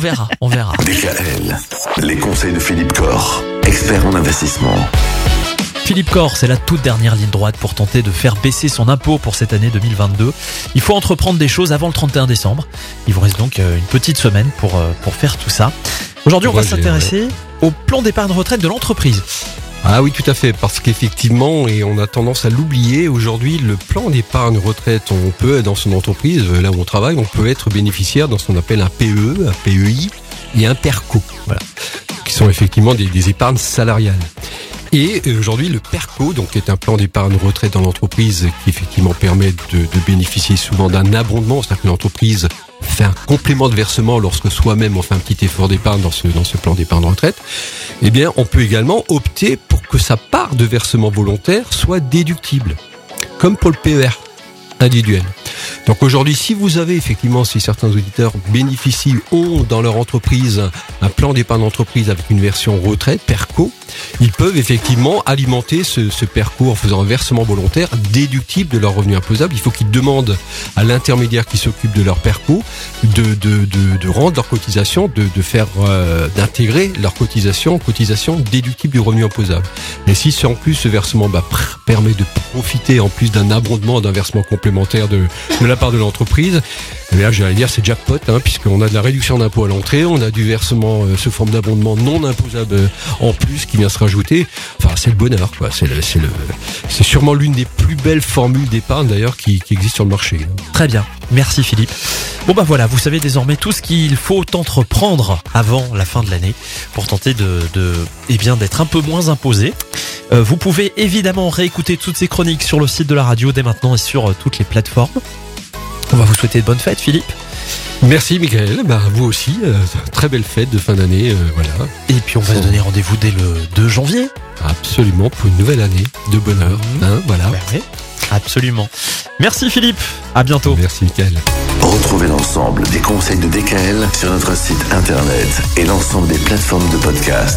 On verra, on verra. DKL, les conseils de Philippe Corr, expert en investissement. Philippe Corr, c'est la toute dernière ligne droite pour tenter de faire baisser son impôt pour cette année 2022. Il faut entreprendre des choses avant le 31 décembre. Il vous reste donc euh, une petite semaine pour, euh, pour faire tout ça. Aujourd'hui, on va s'intéresser au plan d'épargne retraite de l'entreprise. Ah oui, tout à fait, parce qu'effectivement, et on a tendance à l'oublier, aujourd'hui, le plan d'épargne retraite, on peut, dans son entreprise, euh, là où on travaille, on peut être bénéficiaire dans ce qu'on appelle un PE, un PEI et un PERCO, voilà, qui sont effectivement des, épargnes salariales. Et euh, aujourd'hui, le PERCO, donc, est un plan d'épargne retraite dans l'entreprise, qui effectivement permet de, de bénéficier souvent d'un abondement, c'est-à-dire que l'entreprise fait un complément de versement lorsque soi-même on fait un petit effort d'épargne dans ce, dans ce plan d'épargne retraite, eh bien, on peut également opter pour que sa part de versement volontaire soit déductible, comme pour le PER individuel. Donc aujourd'hui, si vous avez effectivement, si certains auditeurs bénéficient, ont dans leur entreprise un plan d'épargne d'entreprise avec une version retraite, PERCO, ils peuvent effectivement alimenter ce, ce PERCO en faisant un versement volontaire déductible de leur revenu imposable. Il faut qu'ils demandent à l'intermédiaire qui s'occupe de leur PERCO de, de, de, rendre leur cotisation, de, de faire euh, d'intégrer leur cotisation en cotisation déductible du revenu imposable. Et si en plus ce versement bah, permet de profiter en plus d'un abondement, d'un versement complémentaire de, de la part de l'entreprise, eh bien j'allais dire c'est jackpot, hein, puisqu'on a de la réduction d'impôt à l'entrée, on a du versement euh, sous forme d'abondement non imposable euh, en plus qui vient se rajouter. Enfin c'est le bonheur, quoi. C'est le, c'est le, c'est sûrement l'une des plus belles formules d'épargne d'ailleurs qui, qui existe sur le marché. Très bien, merci Philippe. Bon bah voilà, vous savez désormais tout ce qu'il faut entreprendre avant la fin de l'année pour tenter de, de eh bien d'être un peu moins imposé. Euh, vous pouvez évidemment réécouter toutes ces chroniques sur le site de la radio dès maintenant et sur euh, toutes les plateformes. On va vous souhaiter de bonnes fêtes Philippe. Merci Michael, bah, vous aussi, euh, très belle fête de fin d'année, euh, voilà, Et puis on va se donner rendez-vous dès le 2 janvier. absolument pour une nouvelle année de bonheur, hein, voilà. Ouais. Absolument. Merci Philippe. À bientôt. Merci Michael. Retrouvez l'ensemble des conseils de DKL sur notre site internet et l'ensemble des plateformes de podcast.